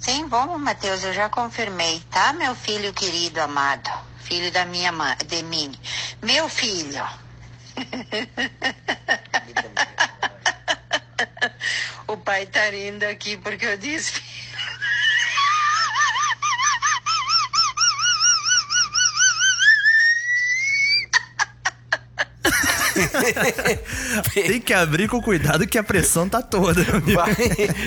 Sim, vamos, Matheus, eu já confirmei, tá, meu filho querido, amado? Filho da minha mãe, de mim. Meu filho. o pai tá rindo aqui porque eu disse. Tem que abrir com cuidado que a pressão tá toda. Vai,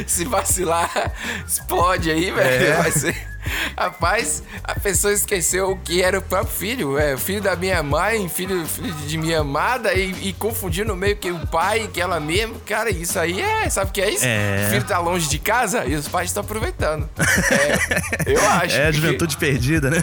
se vacilar, explode aí, velho. É. Vai ser. Rapaz, a pessoa esqueceu que era o próprio filho, é, filho da minha mãe, filho, filho de minha amada, e, e confundiu no meio que o pai, que ela mesma. Cara, isso aí é. Sabe o que é isso? É. O filho tá longe de casa e os pais estão aproveitando. É, eu acho. É a juventude perdida, né?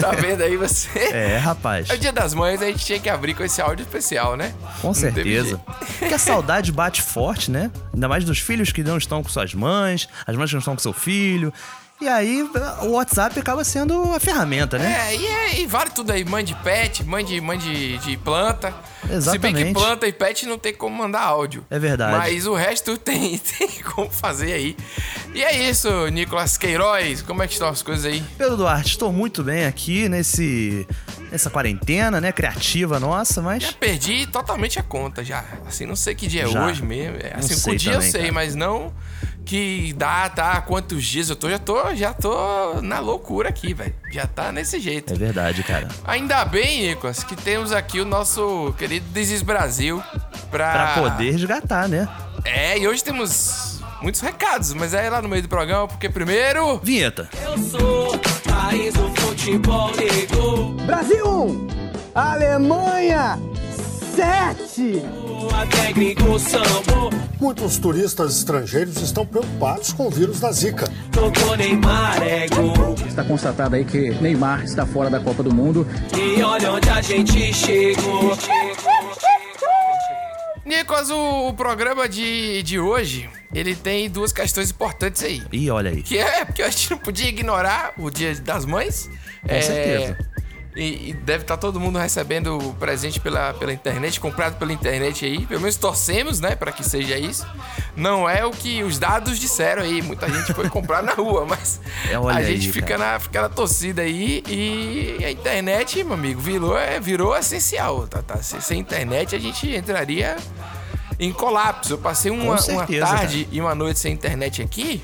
Tá vendo aí você? É, rapaz. É o dia das mães, a gente tinha que abrir com esse áudio especial, né? Com certeza. Porque a saudade bate forte, né? Ainda mais dos filhos que não estão com suas mães, as mães que não estão com seu filho. E aí o WhatsApp acaba sendo a ferramenta, né? É, e, é- e vale tudo aí. Mãe de pet, mãe de, mãe de, de planta. Se bem que Exatamente. planta e pet não tem como mandar áudio. É verdade. Mas o resto tem, tem como fazer aí. E é isso, Nicolas Queiroz. Como é que estão as coisas aí? Pedro Duarte, estou muito bem aqui nesse nessa quarentena, né, criativa nossa, mas Já perdi totalmente a conta já. Assim, não sei que dia é Já. hoje mesmo. É, Não Assim, sei com dia também, eu sei, cara. mas não que data, quantos dias eu tô. Já tô, já tô na loucura aqui, velho. Já tá nesse jeito. é verdade, cara. Ainda bem, Nicolas, que temos aqui o nosso querido Desis Brasil pra... Pra poder resgatar, né? É, e hoje temos muitos recados, mas é lá no meio do programa, porque primeiro... Vinheta. Eu sou país do futebol negro. Brasil 1, Alemanha 7. Muitos turistas estrangeiros estão preocupados com o vírus da Zika. É. Está constatado aí que Neymar está fora da Copa do Mundo. E olha onde a gente chegou. Nicolas, o, o programa de, de hoje, ele tem duas questões importantes aí. Ih, olha aí. Que é porque a gente não podia ignorar o Dia das Mães. Com certeza. E, e deve estar todo mundo recebendo presente pela, pela internet, comprado pela internet aí. Pelo menos torcemos, né, para que seja isso. Não é o que os dados disseram aí. Muita gente foi comprar na rua, mas É, a gente aí, fica na, fica na torcida aí. E a internet, meu amigo, virou, é, virou essencial. Tá, tá? Sem, sem internet a gente entraria em colapso. Eu passei uma, uma certeza, tarde e uma noite sem internet aqui.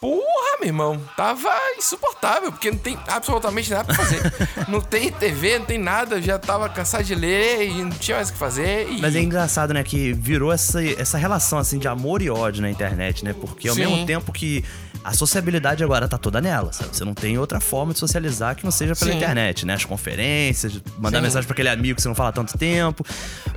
Porra, meu irmão, tava insuportável, porque não tem absolutamente nada pra fazer. não tem TV, não tem nada, eu já tava cansado de ler e não tinha mais o que fazer. E... Mas é engraçado, né, que virou essa, essa relação, assim, de amor e ódio na internet, né? Porque ao Sim. mesmo tempo que a sociabilidade agora tá toda nela, sabe? Você não tem outra forma de socializar que não seja pela Sim. internet, né? As conferências, mandar Sim. mensagem pra aquele amigo que você não fala há tanto tempo.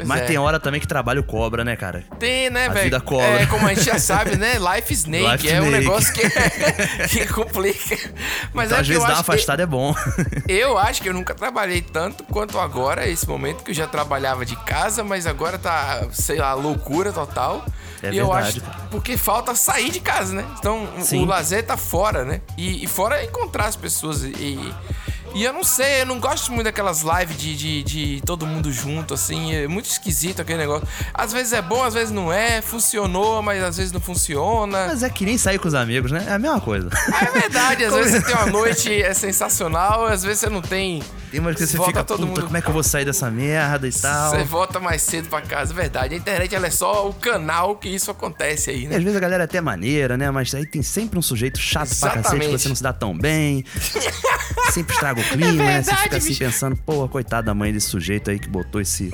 Mas é. tem hora também que trabalho cobra, né, cara? Tem, né, A velho? vida cobra. É, como a gente já sabe, né? Life Snake Life é um Snake. negócio que, que complica. Mas Então, é às vezes eu dar acho que- é bom. Eu acho que eu nunca trabalhei tanto quanto agora, esse momento que eu já trabalhava de casa, mas agora tá, sei lá, loucura total. É e eu verdade, acho cara. porque falta sair de casa, né? Então Sim. o lazer tá fora, né? E, e fora encontrar as pessoas. E, e eu não sei, eu não gosto muito daquelas lives de, de, de todo mundo junto, assim. É muito esquisito aquele negócio. Às vezes é bom, às vezes não é. Funcionou, mas às vezes não funciona. Mas é que nem sair com os amigos, né? É a mesma coisa. É verdade, às vezes você tem uma noite é sensacional, às vezes você não tem. Tem umas que você Volta fica, todo puta, mundo- como é que eu vou sair dessa merda e tal. Você volta mais cedo pra casa, é verdade. A internet ela é só o canal que isso acontece aí, E né? às vezes a galera é até maneira, né? Mas aí tem sempre um sujeito chato pra cacete que Exatamente. você não se dá tão bem. sempre estraga clima, né? Você verdade, fica assim bicho. pensando, pô, coitada da mãe desse sujeito aí que botou esse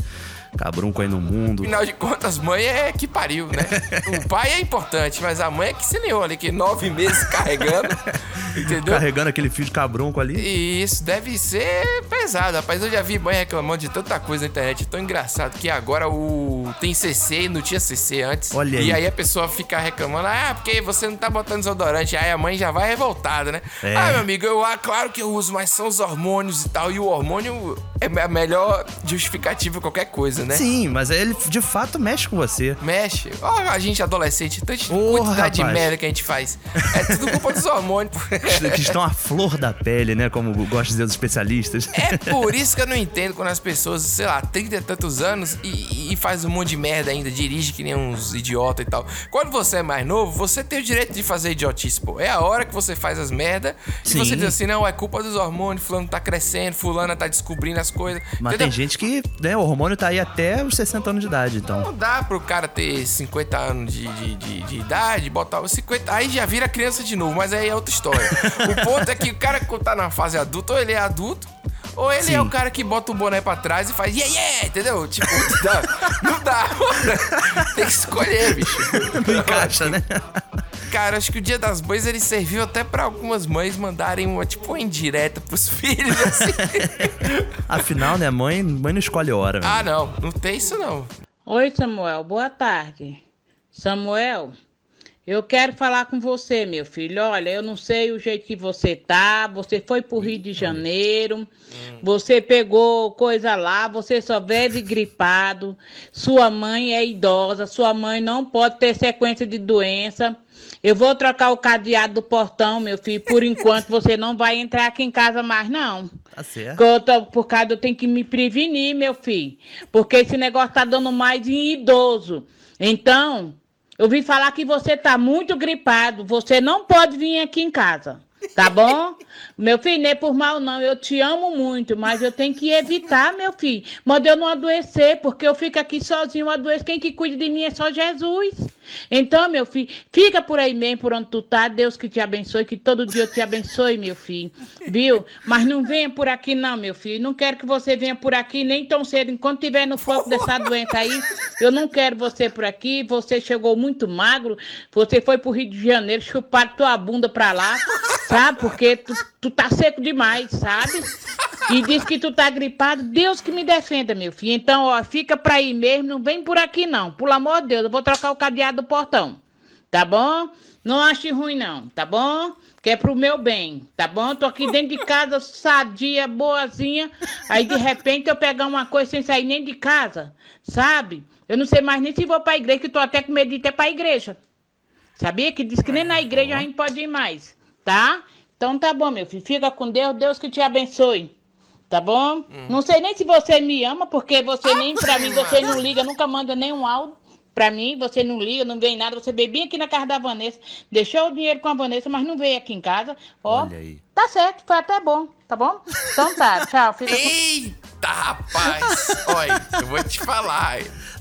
cabrunco aí no mundo. Afinal de contas, mãe é que pariu, né? O pai é importante, mas a mãe é que se liou ali, que nove meses carregando, entendeu? Carregando aquele fio de cabrunco ali. E isso deve ser pesado, rapaz. Eu já vi mãe reclamando de tanta coisa na internet, tão engraçado que agora o tem CC e não tinha CC antes. Olha aí. E aí a pessoa fica reclamando, ah, porque você não tá botando desodorante. Aí a mãe já vai revoltada, né? É. Ah, meu amigo, eu, ah, claro que eu uso, mas são os hormônios e tal. E o hormônio é a melhor justificativa de qualquer coisa, né? Sim, mas ele de fato mexe com você. Mexe. Ó, a gente adolescente, tanta quantidade de merda que a gente faz. É tudo culpa dos hormônios. Que estão à flor da pele, né? Como gostam de dizer os especialistas. É por isso que eu não entendo quando as pessoas, sei lá, 30 e tantos anos e, e, e faz um monte de merda ainda, dirige que nem uns idiota e tal. Quando você é mais novo, você tem o direito de fazer idiotice, pô. É a hora que você faz as merda e Sim. você diz assim, não, é culpa dos hormônios, fulano tá crescendo, fulana tá descobrindo as coisas. Mas entendeu? tem gente que, né, o hormônio tá aí até os 60 anos de idade, então. Não dá pro cara ter 50 anos de, de, de, de idade, botar os 50. Aí já vira criança de novo, mas aí é outra história. o ponto é que o cara que tá na fase adulta, ou ele é adulto, ou ele Sim. é o cara que bota o boné pra trás e faz yeah, yeah, entendeu? Tipo, não dá. Não dá. Tem que escolher, bicho. Não encaixa, né? Cara, acho que o Dia das Mães ele serviu até pra algumas mães mandarem uma, tipo, uma indireta pros filhos, assim. Afinal, né, mãe, mãe não escolhe hora. ah, não. Não tem isso, não. Oi, Samuel, boa tarde. Samuel, eu quero falar com você, meu filho. Olha, eu não sei o jeito que você tá. Você foi pro Rio de Janeiro, você pegou coisa lá, você só vive gripado. Sua mãe é idosa, sua mãe não pode ter sequência de doença. Eu vou trocar o cadeado do portão, meu filho. Por enquanto, você não vai entrar aqui em casa mais, não. Tá certo. Eu tô- por causa eu tenho que me prevenir, meu filho. Porque esse negócio tá dando mais em idoso. Então, eu vi falar que você tá muito gripado. Você não pode vir aqui em casa. Tá bom? Meu filho, é por mal, não. Eu te amo muito, mas eu tenho que evitar, meu filho. Mas eu não adoecer, porque eu fico aqui sozinho, adoeço. Quem que cuida de mim é só Jesus. Então, meu filho, fica por aí mesmo, por onde tu tá. Deus que te abençoe, que todo dia eu te abençoe, meu filho. Viu? Mas não venha por aqui, não, meu filho. Não quero que você venha por aqui nem tão cedo. Enquanto tiver no foco dessa doença aí, eu não quero você por aqui. Você chegou muito magro. Você foi pro Rio de Janeiro, chupar tua bunda pra lá, sabe? Porque tu, tu tá seco demais, sabe? E diz que tu tá gripado. Deus que me defenda, meu filho. Então, ó, fica pra aí mesmo. Não vem por aqui, não. Pelo amor de Deus, eu vou trocar o cadeado do portão. Tá bom? Não ache ruim, não, tá bom? Que é pro meu bem, tá bom? Tô aqui dentro de casa, sadia, boazinha. Aí, de repente, eu pegar uma coisa sem sair nem de casa, sabe? Eu não sei mais nem se vou pra igreja, que tô até com medo de ir até pra igreja. Sabia que diz que nem na igreja a gente pode ir mais, tá? Então tá bom, meu filho. Fica com Deus, Deus que te abençoe. Tá bom? Não sei nem se você me ama, porque você nem pra mim, você não liga, nunca manda nenhum áudio pra mim, você não liga, não vem nada, você bebia aqui na casa da Vanessa, deixou o dinheiro com a Vanessa, mas não veio aqui em casa. Ó, Olha aí. tá certo, foi até bom, tá bom? Então tá, tchau, fica com... Eita, rapaz! Olha, eu vou te falar.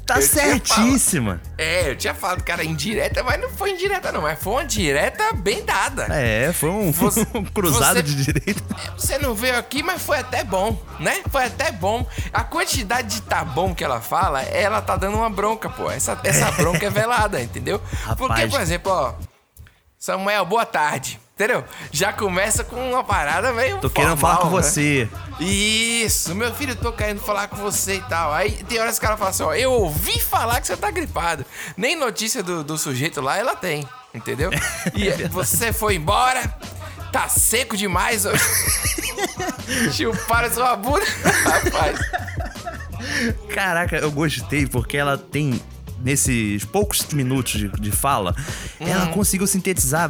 Tá Eu certíssima. É, eu tinha falado, cara, indireta, mas não foi indireta, não. Mas foi uma direta bem dada. É, foi um, Você- um cruzado você- de direito. Você não veio aqui, mas foi até bom, né? Foi até bom. A quantidade de tá bom que ela fala, ela tá dando uma bronca, pô. Essa, essa bronca é velada, entendeu? Porque, Rapaz. por exemplo, ó. Samuel, boa tarde. Entendeu? Já começa com uma parada meio. Tô querendo formal, falar com né? você. Isso, meu filho, tô querendo falar com você e tal. Aí tem horas que ela fala assim: ó, eu ouvi falar que você tá gripado. Nem notícia do, do sujeito lá ela tem, entendeu? E você foi embora, tá seco demais. Chuparam sua bunda. Rapaz, Caraca, eu gostei porque ela tem. Nesses poucos minutos de, de fala, ela Uhum. conseguiu sintetizar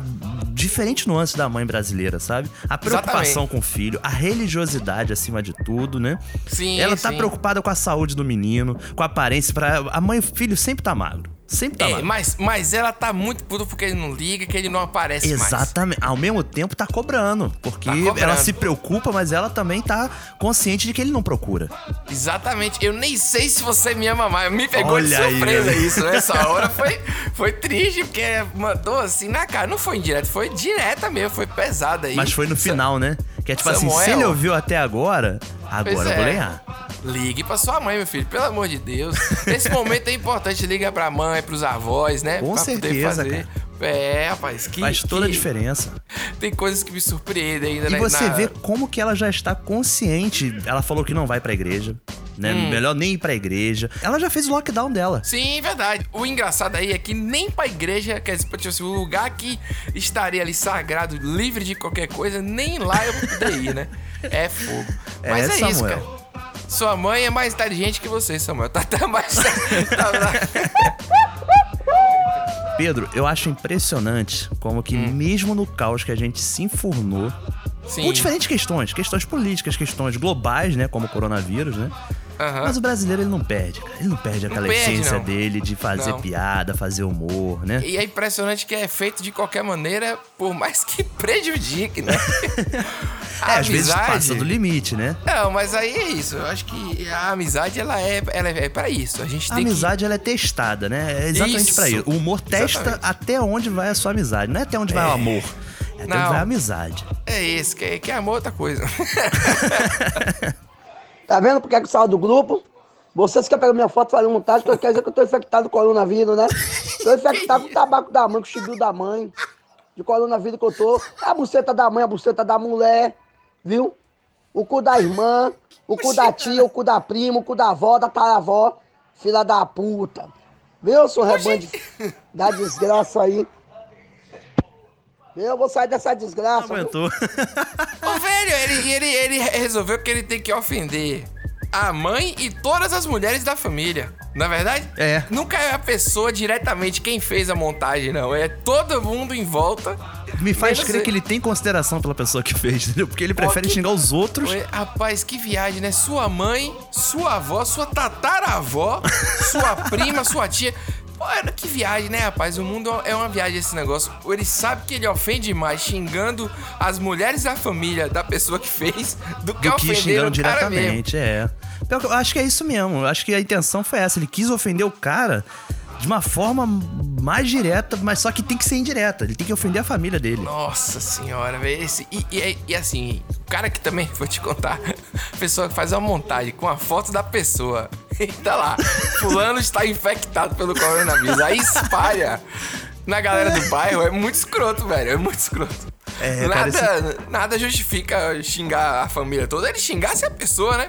diferentes nuances da mãe brasileira, sabe? A preocupação Exatamente. com o filho, a religiosidade acima de tudo, né? Sim, Ela tá sim. preocupada com a saúde do menino, com a aparência. Pra... A mãe e o filho sempre tá magro. Sempre tá é, magro. mas, mas ela tá muito puta porque ele não liga, que ele não aparece mais. Exatamente. Ao mesmo tempo tá cobrando. Porque Tá cobrando. ela se preocupa, mas ela também tá consciente de que ele não procura. Exatamente. Eu nem sei se você me ama mais. Me pegou de Olha aí, surpresa olha. isso. Nessa hora foi, foi triste, porque mandou assim na cara. Não foi indireto, foi direta mesmo, foi pesada aí. Mas foi no final, né? Que é tipo assim, se Samuel. ele ouviu até agora, agora Pois eu vou é. ganhar. Ligue pra sua mãe, meu filho, pelo amor de Deus. Nesse momento é importante, liga pra mãe, pros avós, né? Com pra certeza, fazer. É, rapaz, que. Faz toda a que- diferença. Tem coisas que me surpreendem ainda, E né? você na- vê como que ela já está consciente. Ela falou que não vai pra igreja, né? Hum. Melhor nem ir pra igreja. Ela já fez o lockdown dela. Sim, verdade. O engraçado aí é que nem pra igreja, quer dizer, tipo o lugar que estaria ali sagrado, livre de qualquer coisa, nem lá eu vou poder ir, né? É fogo. Mas É, é, isso, cara. Sua mãe é mais inteligente que você, Samuel. Tá até mais. tá- Pedro, eu acho impressionante como que mesmo no caos que a gente se enfurnou, Sim. com diferentes questões, questões políticas, questões globais, né, como o coronavírus, né? Aham. Mas o brasileiro, ele não perde, cara. Ele não perde aquela perde, essência não. dele de fazer Não. piada, fazer humor, né? E é impressionante que é feito de qualquer maneira, por mais que prejudique, né? É, às vezes passa do limite, né? Não, mas aí é isso. Eu acho que a amizade, ela é, ela é pra isso. A gente A amizade, ela é testada, né? É exatamente pra isso. O humor testa Exatamente. até onde vai a sua amizade. Não é até onde vai o amor. É até Não. onde vai a amizade. que... É isso, que, que amor é outra coisa. Tá vendo porque é que eu saio do grupo? Vocês que pegam minha foto fazendo montagem, que quer dizer que eu tô infectado com coronavírus, né? Tô infectado com o tabaco da mãe, com o chibio da mãe. De coronavírus que eu tô. A buceta da mãe, a buceta da mulher, viu? O cu da irmã, o cu da tia, o cu da prima, o cu da avó, da taravó. Filha da puta. Viu, seu rebanho de- da desgraça aí? Eu vou sair dessa desgraça. viu? Aguentou. Ô, velho, ele, ele, ele resolveu que ele tem que ofender a mãe e todas as mulheres da família. Não é verdade? É. Nunca é a pessoa diretamente quem fez a montagem, não. É todo mundo em volta. Me faz crer que ele tem consideração pela pessoa que fez, entendeu? Porque ele prefere que- xingar os outros. Ué, Rapaz, que viagem, né? Sua mãe, sua avó, sua tataravó, sua prima, sua tia. Pô, era que viagem, né, rapaz? O mundo é uma viagem esse negócio. Ele sabe que ele ofende mais xingando as mulheres da família da pessoa que fez do que do que xingando diretamente, é. Pior eu acho que é isso mesmo. Eu acho que a intenção foi essa. Ele quis ofender o cara de uma forma mais direta, mas só que tem que ser indireta. Ele tem que ofender a família dele. Nossa senhora, velho. Esse, e, e, e assim, o cara que também, vou te contar, a pessoa que faz uma montagem com a foto da pessoa. E tá lá, fulano está infectado pelo coronavírus. Aí espalha na galera do bairro. É muito escroto, velho. É muito escroto. É, cara, nada, nada justifica xingar a família toda. Ele xingasse a pessoa, né?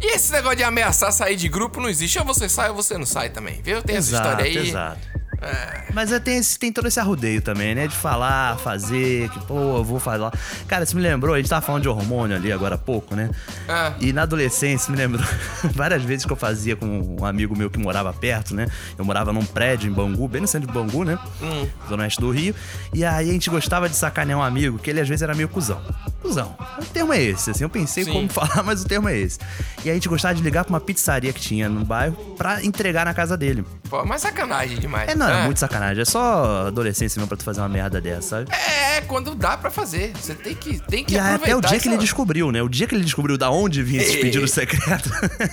E esse negócio de ameaçar sair de grupo não existe. Ou você sai ou você não sai também, viu? Tem essa Exato, história aí. exato. Mas é, tem, esse- tem todo esse arrudeio também, né? De falar, fazer, que, pô, eu vou falar. Cara, você me lembrou, a gente tava falando de hormônio ali agora há pouco, né? Ah. E na adolescência, me lembrou várias vezes que eu fazia com um amigo meu que morava perto, né? Eu morava num prédio em Bangu, bem no centro de Bangu, né? Zona Oeste do Rio. E aí a gente gostava de sacanear um amigo, que ele às vezes era meio cuzão. Cuzão. O termo é esse, assim. Eu pensei Sim. como falar, mas o termo é esse. E aí a gente gostava de ligar pra uma pizzaria que tinha no bairro pra entregar na casa dele. Pô, mas sacanagem demais. É, não, é muito sacanagem. É só adolescência mesmo pra tu fazer uma merda dessa, sabe? É, quando dá pra fazer. Você tem que, tem que E aí, até o aproveitar dia que ele essa- descobriu, né? O dia que ele descobriu da onde vinha esses Ei. pedidos secretos.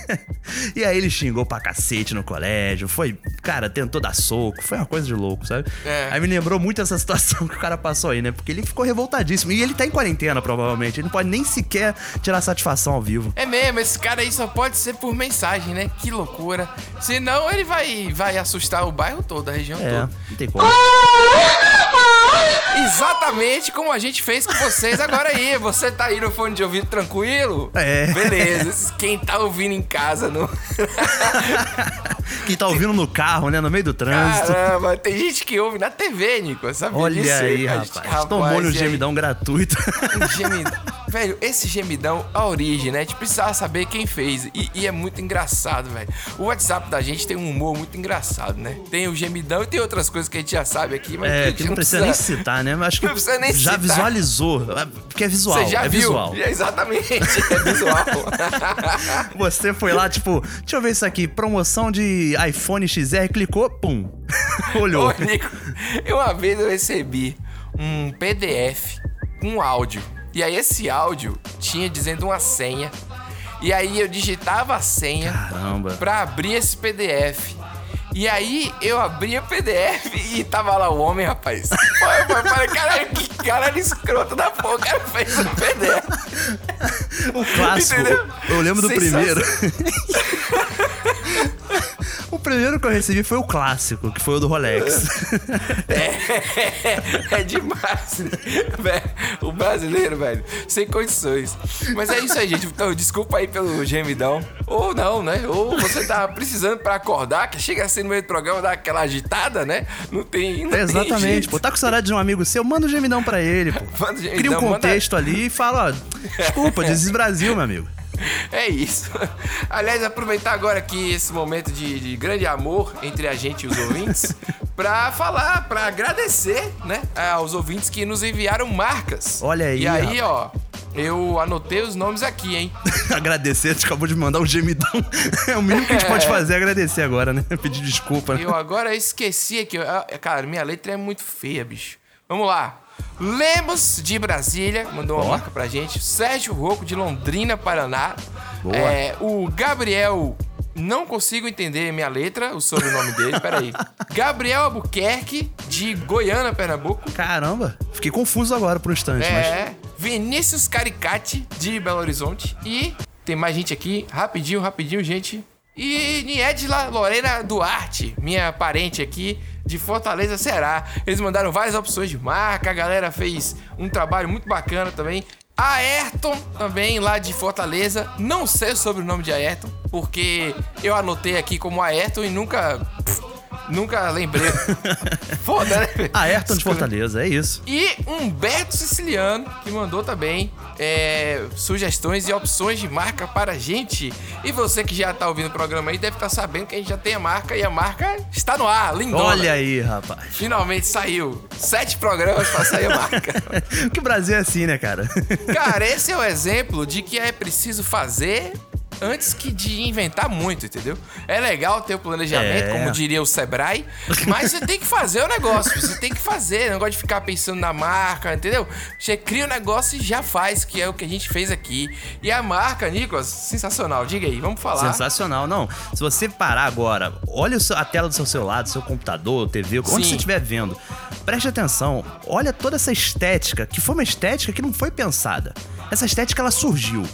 e aí ele xingou pra cacete no colégio. Foi, cara, tentou dar soco. Foi uma coisa de louco, sabe? É. Aí me lembrou muito essa situação que o cara passou aí, né? Porque ele ficou revoltadíssimo. E ele tá em quarentena, provavelmente. Ele não pode nem sequer tirar satisfação ao vivo. É mesmo, esse cara aí só pode ser por mensagem, né? Que loucura. Senão ele vai, vai assustar o bairro todo, a região É, toda. não tem como. Exatamente como a gente fez com vocês agora aí. Você tá aí no fone de ouvido tranquilo? É. Beleza. Quem tá ouvindo em casa, no... Quem tá ouvindo no carro, né? No meio do trânsito. Caramba, tem gente que ouve na TV, Nico. Sabe Olha disso? aí, A rapaz. gente- Tomou-lhe um e aí? gemidão gratuito. Um gemidão. Velho, esse gemidão, a origem, né? A gente precisava saber quem fez. E, e é muito engraçado, velho. O WhatsApp da gente tem um humor muito engraçado, né? Tem o gemidão e tem outras coisas que a gente já sabe aqui, mas a É, gente que não precisa nem citar, né? Acho que Não precisa nem já citar. visualizou. Porque é visual. Você já é viu? visual. É, Exatamente, é visual. Você foi lá, tipo, deixa eu ver isso aqui, promoção de iPhone XR, clicou, pum. Olhou. Ô, Nico, eu uma vez eu recebi um PDF com áudio. E aí esse áudio tinha dizendo uma senha. E aí eu digitava a senha Caramba. pra abrir esse PDF. E aí eu abri o PDF e tava lá o homem, rapaz. Eu eu falei, caralho, que caralho escroto da porra, o cara fez um PDF. O clássico. Entendeu? Eu lembro do primeiro. o primeiro que eu recebi foi o clássico, que foi o do Rolex. É, é demais, né? O brasileiro, velho, sem condições. Mas é isso aí, gente. Então, desculpa aí pelo gemidão. Ou não, né? Ou você tá precisando pra acordar, que chega assim no meio do programa, dá aquela agitada, né? Não tem. Não tem Exatamente, jeito. pô. Tá com saudade de um amigo seu, manda um gemidão pra ele, pô. Manda gemidão, Cria um manda- contexto ali e fala, ó, desculpa, diz Brasil, meu amigo. É isso. Aliás, aproveitar agora aqui esse momento de, de grande amor entre a gente e os ouvintes pra falar, pra agradecer, né, aos ouvintes que nos enviaram marcas. Olha aí, E aí, ó, Eu anotei os nomes aqui, hein? agradecer, tu acabou de mandar um gemidão. É o mínimo que a gente pode fazer, é agradecer agora, né? Pedir desculpa. né? Eu agora esqueci aqui. Ah, Cara, minha letra é muito feia, bicho. Vamos lá. Lemos de Brasília, mandou uma Ó. marca pra gente. Sérgio Rocco de Londrina, Paraná. Boa. É, o Gabriel. Não consigo entender minha letra, o sobrenome dele, peraí. Gabriel Albuquerque, de Goiânia, Pernambuco. Caramba, fiquei confuso agora por um instante, mas. É, Vinícius Caricati, de Belo Horizonte. E tem mais gente aqui, rapidinho, rapidinho, gente. E Niedla Lorena Duarte, minha parente aqui de Fortaleza, Ceará. Eles mandaram várias opções de marca, a galera fez um trabalho muito bacana também. Ayrton, também lá de Fortaleza. Não sei sobre o nome de Ayrton, porque eu anotei aqui como Ayrton e nunca. pff, nunca lembrei. Foda, né? Ayrton de Fortaleza, é isso. E Humberto Siciliano, que mandou também é, sugestões e opções de marca para a gente. E você que já tá ouvindo o programa aí deve estar sabendo que a gente já tem a marca e a marca está no ar, lindona. Olha aí, rapaz. Finalmente saiu. Sete programas para sair a marca. que o Brasil é assim, né, cara? Cara, esse é o exemplo de que é preciso fazer antes que de inventar muito, entendeu? É legal ter o planejamento, É. como diria o Sebrae, mas você tem que fazer o negócio, você tem que fazer, não gosta de ficar pensando na marca, entendeu? Você cria o negócio e já faz, que é o que a gente fez aqui. E a marca, Nicolas, sensacional. Diga aí, vamos falar. Sensacional. Não, se você parar agora, olha a tela do seu celular, do seu computador, TV, onde Sim. você estiver vendo, preste atenção. Olha toda essa estética, que foi uma estética que não foi pensada. Essa estética, ela surgiu.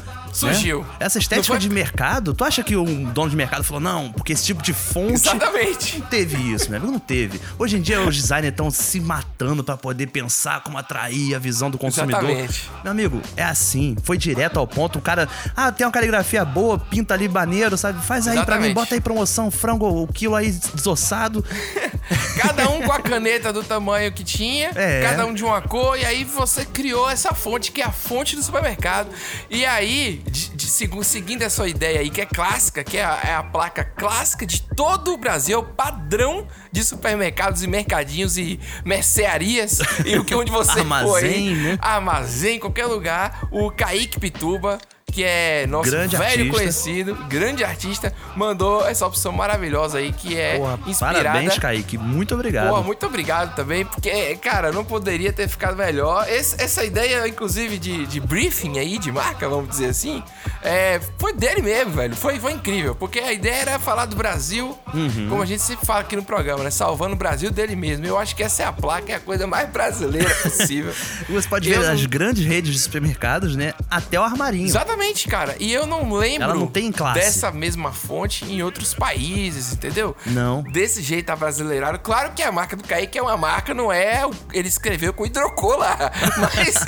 Né? Surgiu. Essa Não estética foi- de mercado, tu acha que um dono de mercado falou, não, porque esse tipo de fonte... Exatamente. Não teve isso, meu amigo, não teve. Hoje em dia os designers estão se matando pra poder pensar como atrair a visão do consumidor. Exatamente. Meu amigo, é assim, foi direto ao ponto. O cara, ah, tem uma caligrafia boa, pinta ali maneiro, sabe? Faz aí pra mim, bota aí promoção, frango, o quilo aí desossado. Cada um com a caneta do tamanho que tinha, É. cada um de uma cor, e aí você criou essa fonte, que é a fonte do supermercado. E aí, de- de segu- seguindo essa ideia aí, que é clássica, que é a, é a placa clássica de todo o Brasil, padrão de supermercados e mercadinhos e mercearias, e o que onde você Armazém, foi, né? armazém, qualquer lugar, o Kaique Pituba, que é nosso Grande velho artista. conhecido, grande artista, mandou essa opção maravilhosa aí, que é Porra, inspirada parabéns, Kaique. Muito obrigado. Pô, muito obrigado também, porque, cara, não poderia ter ficado melhor. Esse- essa ideia, inclusive, de, de briefing aí, de marca, vamos dizer assim, é, foi dele mesmo, velho. Foi, foi incrível, porque a ideia era falar do Brasil, Uhum. como a gente sempre fala aqui no programa, né? Salvando o Brasil dele mesmo. Eu acho que essa é a placa, é a coisa mais brasileira possível. Você pode Eu ver não- as grandes redes de supermercados, né? Até o armarinho. Exatamente, cara. E eu não lembro Ela não tem classe. dessa mesma fonte em outros países, entendeu? Não. Desse jeito abrasileirado. Claro que a marca do Kaique é uma marca, não é. Ele escreveu com hidrocor lá. Mas,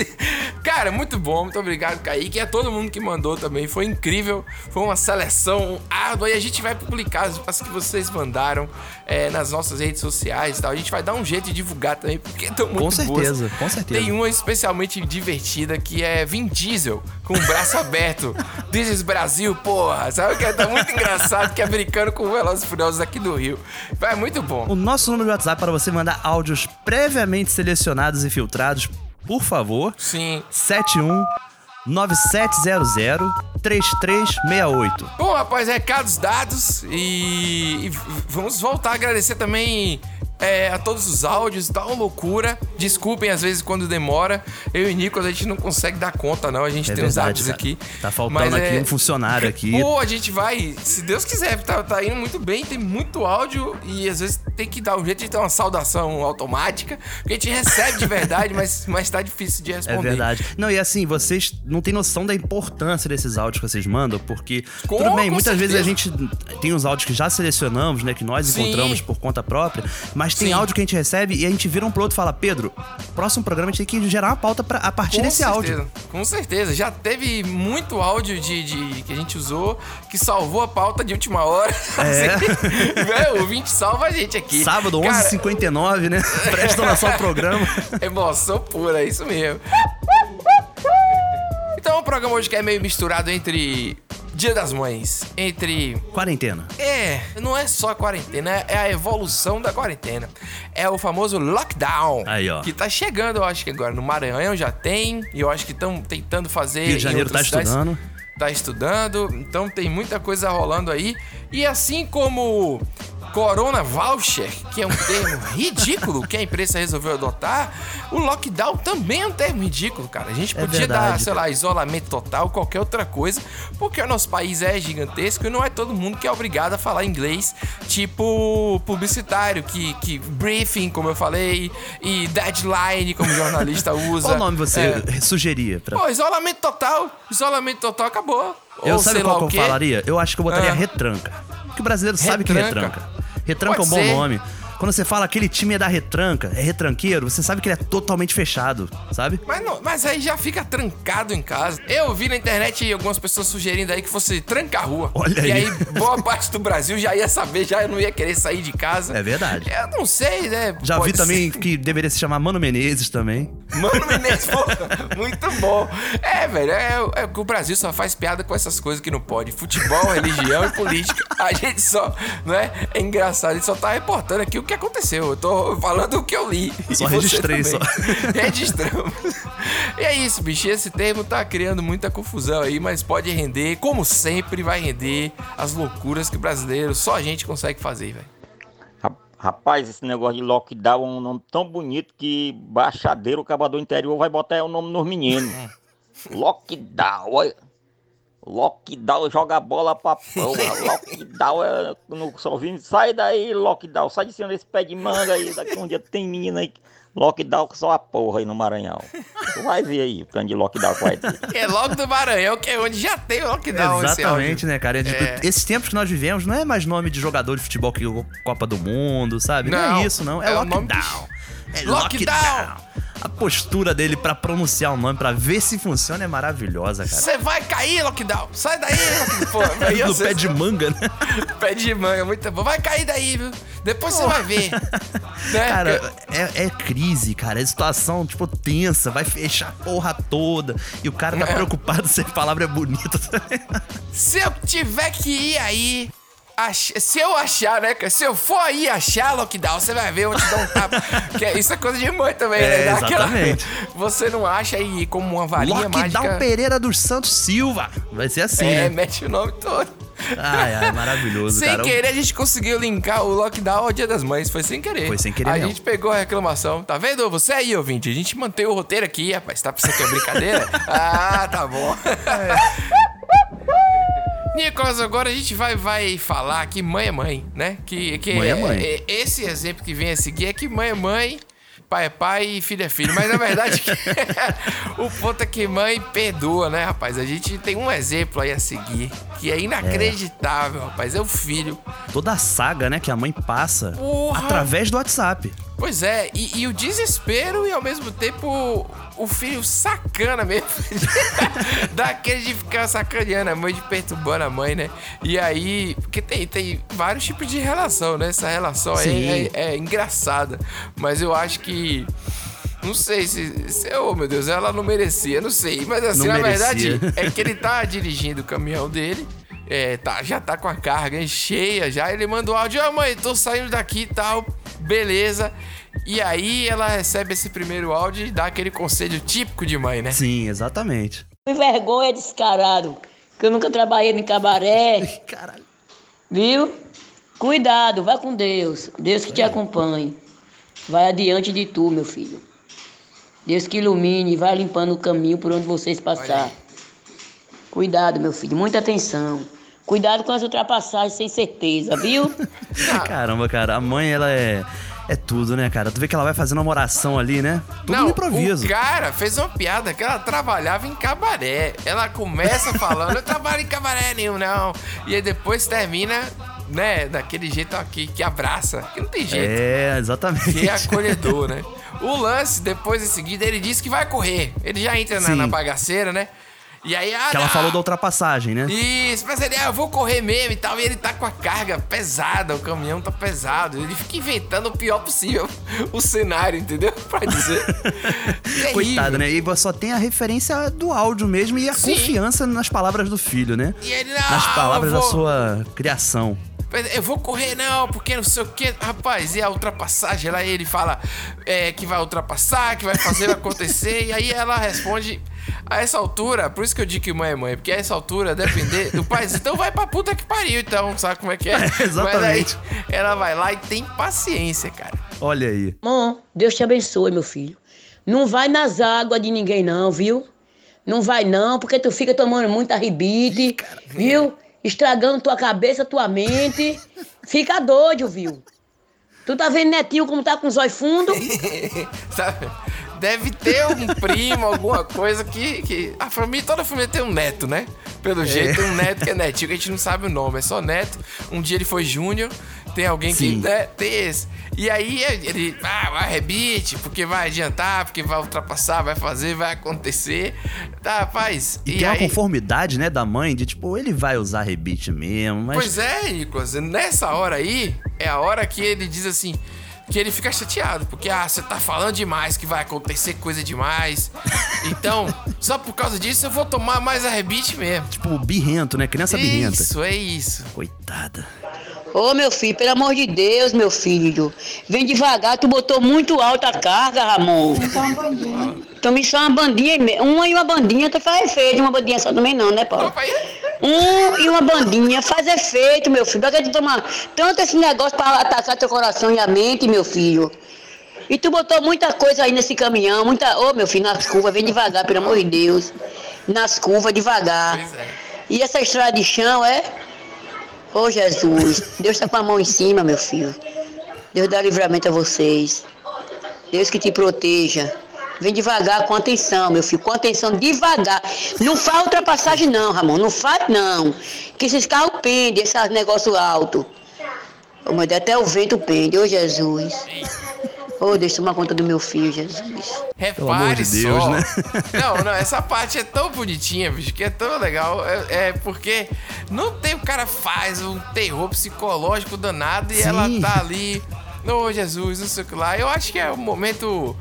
cara, muito bom. Muito obrigado, Kaique. E a todo mundo que mandou também. Foi incrível. Foi uma seleção árdua. E a gente vai publicar as, que vocês mandaram é, nas nossas redes sociais e tal. A gente vai dar um jeito de divulgar também, porque estão muito Com boas. certeza, com certeza. Tem uma especialmente divertida que é Vin Diesel com o braço aberto. Is Brasil, porra. Sabe que tá muito engraçado que é brincando com o Velozes e Furiosos aqui do Rio. Vai, muito bom. O nosso número de WhatsApp para você mandar áudios previamente selecionados e filtrados, por favor, Sim. 71 9700 3368. Bom, rapaz, recados dados e, e vamos voltar a agradecer também é, a todos os áudios, tá uma loucura. Desculpem às vezes quando demora. Eu e Nicolas a gente não consegue dar conta, não. A gente É tem os verdade, áudios cara. aqui. Tá faltando aqui é- um funcionário aqui. Pô, a gente vai, se Deus quiser, tá, tá indo muito bem, tem muito áudio e às vezes tem que dar um jeito de ter uma saudação automática, porque a gente recebe de verdade, mas, mas tá difícil de É responder. verdade. Não, e assim, vocês não têm noção da importância desses áudios que vocês mandam, porque Com- tudo bem, muitas vezes a certeza. gente tem os áudios que já selecionamos, né, que nós Sim. encontramos por conta própria, mas tem Sim. áudio que a gente recebe e a gente vira um pro outro e fala: "Pedro, próximo programa a gente tem que gerar uma pauta pra, a partir Com desse certeza, áudio". Com certeza. Já teve muito áudio de, de- que a gente usou que salvou a pauta de última hora. É. Assim, o ouvinte salva a gente aqui. Sábado, Cara, 11h59, né? Presta atenção ao programa. Emoção pura, é isso mesmo. Então o programa hoje que é meio misturado entre Dia das Mães, entre Quarentena. é, não é só a quarentena, é a evolução da quarentena. É o famoso lockdown. Aí, ó. Que tá chegando, eu acho que agora no Maranhão já tem, e eu acho que estão tentando fazer. Rio de em Janeiro tá cidades. estudando. Tá estudando, então tem muita coisa rolando aí. E assim como Corona Voucher, que é um termo ridículo que a imprensa resolveu adotar, o lockdown também é um termo ridículo, cara. A gente É podia dar, verdade. sei lá, isolamento total, qualquer outra coisa, porque o nosso país é gigantesco e não é todo mundo que é obrigado a falar inglês, tipo publicitário, que, que briefing, como eu falei, e deadline, como jornalista usa. Qual nome você É. sugeria? Pra... Pô, isolamento total, isolamento total acabou. Eu Ou sabe sei lá qual que eu falaria? Eu acho que eu botaria Ah. retranca. Porque o brasileiro sabe que Retranca? Retranca. Pode é um bom ser. nome. Quando você fala aquele time é da retranca, é retranqueiro, você sabe que ele é totalmente fechado, sabe? Mas, não- mas aí já fica trancado em casa. Eu vi na internet algumas pessoas sugerindo aí que fosse tranca a rua. Olha e aí. aí, boa parte do Brasil já ia saber, já não ia querer sair de casa. É verdade. Eu não sei, né? Já Pode vi também ser. que deveria se chamar Mano Menezes também. Mano Menezes, pô, muito bom. É, velho, é, é que o Brasil só faz piada com essas coisas que não pode. Futebol, religião e política. A gente só, não é? É engraçado, a gente só tá reportando aqui o que aconteceu. Eu tô falando o que eu li. Só E registrei, só. Registramos. E é isso, bicho. Esse termo tá criando muita confusão aí, mas pode render, como sempre, vai render as loucuras que o brasileiro, só a gente consegue fazer, velho. Ra- Rapaz, esse negócio de lockdown é um nome tão bonito que baixadeiro, o cabador interior, vai botar o nome nos meninos. lockdown, olha. Lockdown joga a bola pra porra. Lockdown é. No São Vini, sai daí, lockdown. Sai de cima desse pé de manga aí. Daqui um dia tem menina aí. Lockdown que só a porra aí no Maranhão. Tu vai ver aí o tanto de lockdown que vai ter. É logo do Maranhão, que é onde já tem o lockdown Exatamente, né, cara? É, tipo, É. Esses tempos que nós vivemos não é mais nome de jogador de futebol que Copa do Mundo, sabe? Não, Não, é isso, não. É, é lockdown. É Lockdown. lockdown. A postura dele pra pronunciar o nome, pra ver se funciona, é maravilhosa, cara. Você vai cair, lockdown. Sai daí, lockdown. Pô, aí no pé de manga, né? pé de manga, muito bom. Vai cair daí, viu? Depois você vai ver. Né? Cara, é, é crise, cara. É situação, tipo, tensa. Vai fechar a porra toda. E o cara tá É. preocupado se a palavra é bonita. Se eu tiver que ir aí. Ach- Se eu achar, né? cara? Se eu for aí achar lockdown, você vai ver, eu vou te dar um tapa. que é- isso é coisa de mãe também, É, né? Dá aquela- exatamente. Você não acha aí como uma varinha Lockdown mágica. Pereira dos Santos Silva. Vai ser assim, É, né? mete o nome todo. Ai, ai, maravilhoso, Sem cara. querer, a gente conseguiu linkar o lockdown ao Dia das Mães. Foi sem querer. Foi sem querer A gente pegou a reclamação. Tá vendo? Você aí, ouvinte. A gente mantém o roteiro aqui, rapaz. Tá pensando que é brincadeira? ah, tá bom. Nicolas, agora a gente vai, vai falar que mãe é mãe, né? Que, que Mãe é mãe. é- esse exemplo que vem a seguir é que mãe é mãe, pai é pai e filho é filho. Mas na verdade, o ponto é que mãe perdoa, né, rapaz? A gente tem um exemplo aí a seguir que é inacreditável, rapaz. É o filho. Toda a saga, né, que a mãe passa Porra. através do WhatsApp. Pois é, e, e o desespero e ao mesmo tempo o filho sacana mesmo. Daquele de ficar sacaneando a mãe, de perturbando a mãe, né? E aí, porque tem, tem vários tipos de relação, né? Essa relação aí é, é engraçada. Mas eu acho que. Não sei se, se. Oh, meu Deus, ela não merecia, não sei. Mas assim, Não na merecia. verdade, é que ele tá dirigindo o caminhão dele. É, tá, já tá com a carga cheia já. Ele manda o áudio, ó mãe, tô saindo daqui e tal. Beleza. E aí ela recebe esse primeiro áudio e dá aquele conselho típico de mãe, né? Sim, exatamente. Me vergonha descarado, que eu nunca trabalhei em cabaré, Caralho. viu? Cuidado, vai com Deus. Deus que te acompanhe. Vai adiante de tu, meu filho. Deus que ilumine, vai limpando o caminho por onde vocês passar. Cuidado, meu filho, muita atenção. Cuidado com as ultrapassagens sem certeza, viu? Caramba, cara, a mãe, ela é. É tudo, né, cara? Tu vê que ela vai fazendo uma oração ali, né? Tudo Não, no improviso. o cara fez uma piada que ela trabalhava em cabaré. Ela começa falando, eu trabalho em cabaré nenhum, não. E aí depois termina, né, daquele jeito aqui, que abraça. Que não tem jeito. É, exatamente. Que é acolhedor, né? O lance, depois em seguida, ele diz que vai correr. Ele já entra na, na bagaceira, né? E aí, ah, Que ela não. falou da ultrapassagem, né? Isso, mas ele, ah, eu vou correr mesmo e tal. E ele tá com a carga pesada, o caminhão tá pesado. Ele fica inventando o pior possível o cenário, entendeu? Pra dizer. Coitado, né? E só tem a referência do áudio mesmo e a Sim. confiança nas palavras do filho, né? E ele, Nas "Ah, palavras eu da vou- sua criação. Eu vou correr não, porque não sei o que. Rapaz, e a ultrapassagem lá, ele fala é, que vai ultrapassar, que vai fazer acontecer. e aí ela responde. A essa altura, por isso que eu digo que mãe é mãe, porque a essa altura, depender do pai, diz, então vai pra puta que pariu, então, sabe como é que é? exatamente. Mas aí, ela vai lá e tem paciência, cara. Olha aí. Bom, Deus te abençoe, meu filho. Não vai nas águas de ninguém, não, viu? Não vai, não, porque tu fica tomando muita ribite, viu? Estragando tua cabeça, tua mente. Fica doido, viu? Tu tá vendo netinho como tá com os olhos fundos? Deve ter um primo, alguma coisa que, que. A família, toda a família tem um neto, né? Pelo jeito, um neto que é netinho, que a gente não sabe o nome, é só neto. Um dia ele foi Júnior, tem alguém que. Sim. Né, tem esse. E aí ele. Ah, vai rebite, porque vai adiantar, porque vai ultrapassar, vai fazer, vai acontecer. Tá, rapaz. E, tem uma conformidade, né, da mãe, de tipo, ele vai usar rebite mesmo, mas. Pois é, Nicolas. Nessa hora aí, é a hora que ele diz assim. Que ele fica chateado, porque, ah, você tá falando demais que vai acontecer coisa demais. Então, só por causa disso eu vou tomar mais a rebite mesmo. Tipo, birrento, né? Criança birrenta. Isso, é isso. Coitada. Ô, meu filho, pelo amor de Deus, meu filho. Vem devagar, tu botou muito alta a carga, Ramon. Tome só uma bandinha, me- uma e uma bandinha, tu faz efeito. Uma bandinha só também não, né, Paulo? Um e uma bandinha faz efeito, meu filho. Pra que tu tomar tanto esse negócio pra atacar teu coração e a mente, meu filho? E tu botou muita coisa aí nesse caminhão, muita. Ô, meu filho, nas curvas, vem devagar, pelo amor de Deus. Nas curvas, devagar. E essa estrada de chão é. Ô Jesus, Deus tá com a mão em cima, meu filho. Deus dá livramento a vocês. Deus que te proteja. Vem devagar, com atenção, meu filho, com atenção, devagar. Não faz ultrapassagem não, Ramon, não faz não. Que esses carros pendem, esses negócios altos. Ô, meu Deus, até o vento pende, ô Jesus. Ô, Deus, toma conta do meu filho, Jesus. Repare de Deus, só. né? Não, não, essa parte é tão bonitinha, bicho, que é tão legal. É, é porque não tem o cara faz um terror psicológico danado e Sim. ela tá ali, ô Jesus, não sei o que lá. Eu acho que é um momento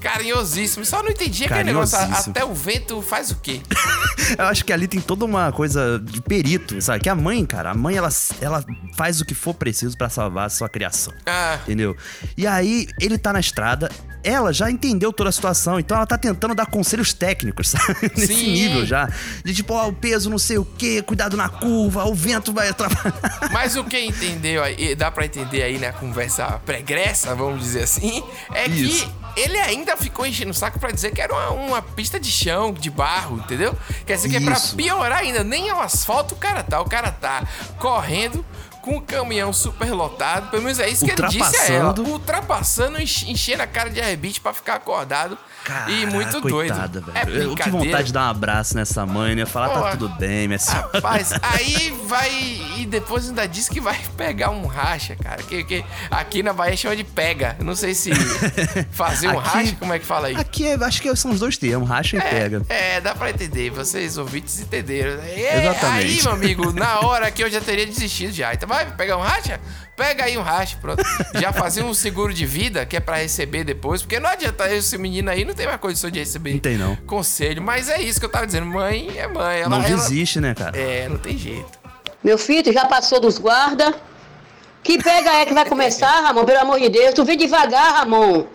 carinhosíssimo. Só não entendi aquele negócio. Até o vento faz o quê? Eu acho que ali tem toda uma coisa de perito, sabe? Que a mãe, cara, a mãe, ela, ela faz o que for preciso pra salvar a sua criação. Ah. Entendeu? E aí, ele tá na estrada, ela já entendeu toda a situação, então ela tá tentando dar conselhos técnicos, sabe? Nesse Sim. nível já. De tipo, ó, o peso não sei o quê, cuidado na curva, o vento vai atrapalhar. Mas o que entendeu aí, dá pra entender aí na conversa pregressa, vamos dizer assim, é Isso. que ele ainda ficou enchendo o saco pra dizer que era uma, uma pista de chão, de barro, entendeu? Quer dizer que é pra Isso. piorar ainda, nem é o asfalto o cara tá, o cara tá correndo com o caminhão super lotado, pelo menos é isso que ele disse a ela, Ultrapassando. ultrapassando, enche- enchendo a cara de arrebite pra ficar acordado e muito Coitada, doido. É velho. Eu que vontade de dar um abraço nessa mãe, né? Falar, Pô, tá tudo bem, minha senhora. Rapaz, aí vai. E depois ainda diz que vai pegar um racha, cara. Que, que aqui na Bahia chama de pega. Não sei se fazer um Aqui- racha, como é que fala aí? Aqui é- acho que são os dois termos, racha e pega. É, dá pra entender. Vocês ouvintes entenderam. É, Exatamente. Aí, meu amigo, na hora que eu já teria desistido já. Então vai pegar um racha? Pega aí um racha, pronto. Já fazia um seguro de vida, que é pra receber depois. Porque não adianta esse menino aí, não tem mais condição de receber Não tem, não. conselho. Mas é isso que eu tava dizendo. Mãe é mãe. Ela, Não ela- desiste, né, cara? É, não tem jeito. Meu filho, tu já passou dos guardas? Que pega é que vai começar, Ramon? Pelo amor de Deus, tu vem devagar, Ramon.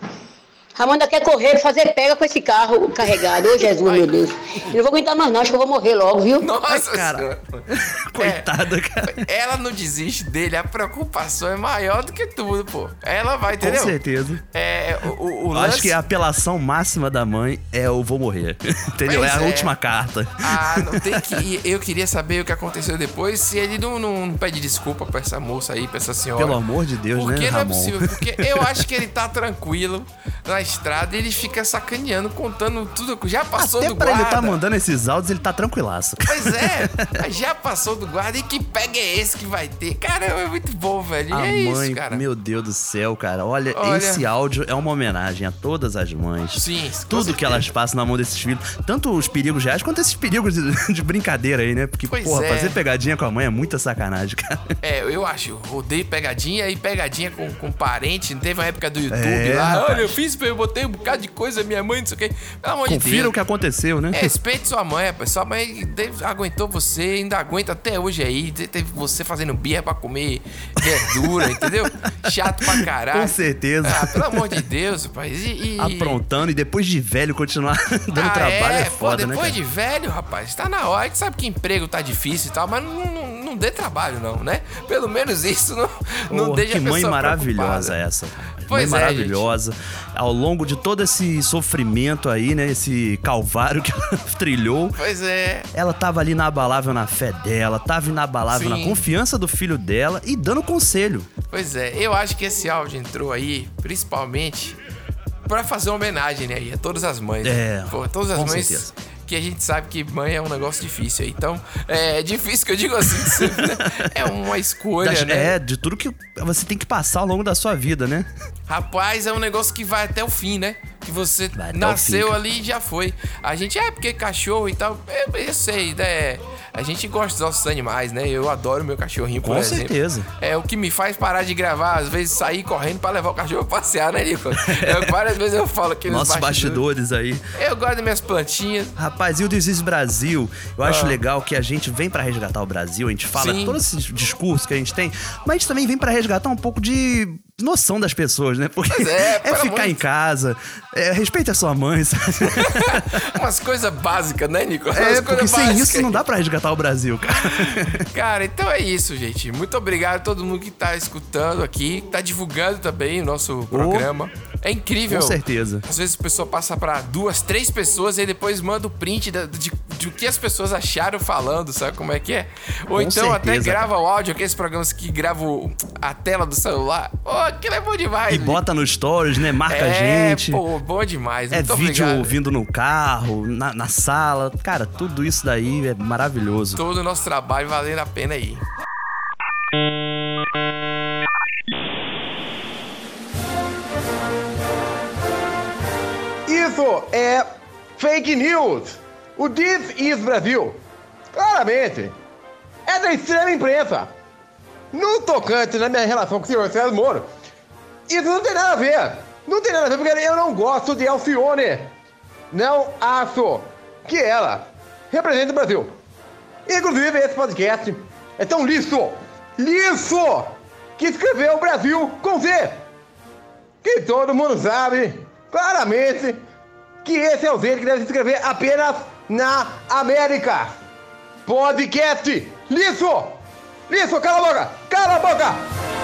Ramon ainda quer correr, fazer pega com esse carro carregado. Ô, Jesus, meu Deus. Eu não vou aguentar mais não, acho que eu vou morrer logo, viu? Nossa cara. Senhora. Coitada, cara. Ela não desiste dele, a preocupação é maior do que tudo, pô. Ela vai, entendeu? Com certeza. É, o, o, lance... acho que a apelação máxima da mãe é eu vou morrer. Entendeu? Pois é a é. última carta. Ah, não tem que. e Eu queria saber o que aconteceu depois, se ele não, não pede desculpa pra essa moça aí, pra essa senhora. Pelo amor de Deus, Porque né, não é Ramon? possível, porque eu acho que ele tá tranquilo na estrada e ele fica sacaneando, contando tudo. Já passou Até do pra guarda. ele tá mandando esses áudios, ele tá tranquilaço. Pois é, já passou do guarda e que pega é esse que vai ter? Caramba, é muito bom, velho. A é mãe, isso, cara. meu Deus do céu, cara. Olha, Olha. esse áudio é uma homenagem a todas as mães. Sim, Tudo que elas passam na mão desses filhos. Tanto os perigos reais quanto esses perigos de, de brincadeira aí, né? Porque, Pois porra, é. fazer pegadinha com a mãe é muita sacanagem, cara. É, eu acho, eu odeio pegadinha e pegadinha com, com parente. Não teve uma época do YouTube É, lá. rapaz. Olha, eu fiz, eu botei um bocado de coisa, minha mãe, não sei o quê. Pelo amor de Confira Deus. o que aconteceu, né? É, respeite sua mãe, rapaz. Sua mãe aguentou você, ainda aguenta até hoje aí. Te- Teve você fazendo birra pra comer verdura, entendeu? Chato pra caralho. Com certeza. Ah, pelo amor de Deus, rapaz. E, e- Aprontando e depois de velho continuar dando Ah, trabalho é, pô, foda, né? depois cara? de velho, rapaz, tá na hora. A gente sabe que emprego tá difícil e tal, mas não, não, não dê trabalho, não, né? Pelo menos isso não, não Porra, deixa que a mãe pessoa maravilhosa preocupada. essa. Pois mãe é, maravilhosa. Ao longo de todo esse sofrimento aí, né? Esse calvário que ela trilhou. Pois é. Ela tava ali inabalável na fé dela, tava inabalável Sim. na confiança do filho dela e dando conselho. Pois é, eu acho que esse áudio entrou aí, principalmente, pra fazer uma homenagem, né? aí A todas as mães. É, Pô, todas as mães. certeza. Que a gente sabe que mãe é um negócio difícil. Então, é difícil que eu digo assim, sempre, né? é uma escolha, Das- né? É, de tudo que você tem que passar ao longo da sua vida, né? Rapaz, é um negócio que vai até o fim, né? Que você nasceu ali e já foi. A gente, é porque cachorro e tal, eu, eu sei, né? A gente gosta dos nossos animais, né? Eu adoro meu cachorrinho, por Com exemplo. certeza. É o que me faz parar de gravar, às vezes sair correndo pra levar o cachorro pra passear, né, Nico? Eu, várias vezes eu falo nos Nossos bastidores. bastidores aí. Eu gosto das minhas plantinhas. Rapaz, e o This is Brasil? Eu acho Ah. legal que a gente vem pra resgatar o Brasil, a gente fala Sim. todos esses discursos que a gente tem, mas a gente também vem pra resgatar um pouco de noção das pessoas, né? Porque Pois é, é, ficar de- em casa, é, respeita a sua mãe, sabe? Umas coisas básicas, né, Nico? Umas É, porque sem básicas. isso não dá pra resgatar o Brasil, cara. Cara, então é isso, gente. Muito obrigado a todo mundo que tá escutando aqui, que tá divulgando também o nosso programa. É incrível. Com certeza. Às vezes a pessoa passa pra duas, três pessoas e aí depois manda o print da- de, de o que as pessoas acharam falando, sabe como é que é? Ou Com então até certeza, grava o áudio, aqueles programas que gravam a tela do celular. Pô, aquilo é bom demais. E gente. bota no stories, né? Marca a é, gente. pô, bom demais. É Muito vídeo obrigado. vindo no carro, na, na sala. Cara, tudo isso daí é maravilhoso. Todo o nosso trabalho valendo a pena aí. Isso é fake news. O This is Brasil. Claramente. É da extrema imprensa. No tocante na minha relação com o senhor César Moro, isso não tem nada a ver. Não tem nada a ver, porque eu não gosto de Alcione. Não acho que ela representa o Brasil. Inclusive, esse podcast é tão liso, liso, que escreveu o Brasil com Z. Que todo mundo sabe, claramente, que esse é o Z que deve se escrever apenas na América. Podcast liso, liso, cala a boca, cala a boca.